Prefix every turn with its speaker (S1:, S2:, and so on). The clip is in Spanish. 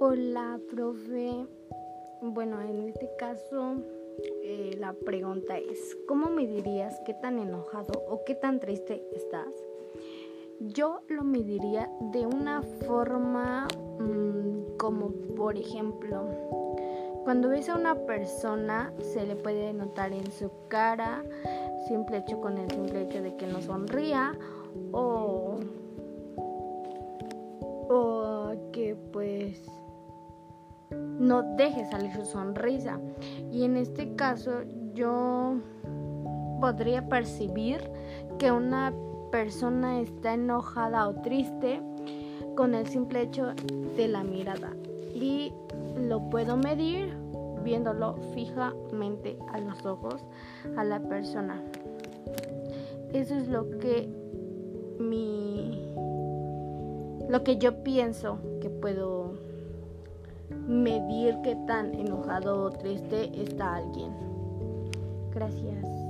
S1: Hola, profe. Bueno, en este caso eh, la pregunta es, ¿cómo me dirías qué tan enojado o qué tan triste estás? Yo lo mediría de una forma mmm, como, por ejemplo, cuando ves a una persona se le puede notar en su cara, simple hecho con el simple hecho de que no sonría o, que pues no deje salir su sonrisa. Y en este caso yo podría percibir que una persona está enojada o triste con el simple hecho de la mirada. Y lo puedo medir viéndolo fijamente a los ojos a la persona. Eso es lo que mi lo que yo pienso que puedo medir qué tan enojado o triste está alguien. Gracias.